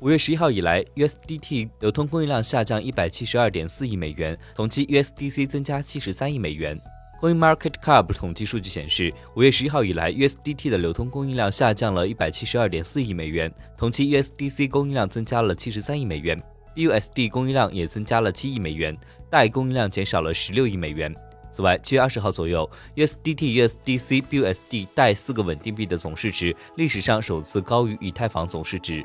五月十一号以来，USDT 流通供应量下降一百七十二点四亿美元，同期 USDC 增加七十三亿美元。CoinMarketCap 统计数据显示，五月十一号以来，USDT 的流通供应量下降了一百七十二点四亿美元，同期 USDC 供应量增加了七十三亿美元，BUSD 供应量也增加了七亿美元，代供应量减少了十六亿美元。此外，七月二十号左右，USDT、USDC、BUSD 代四个稳定币的总市值历史上首次高于以太坊总市值。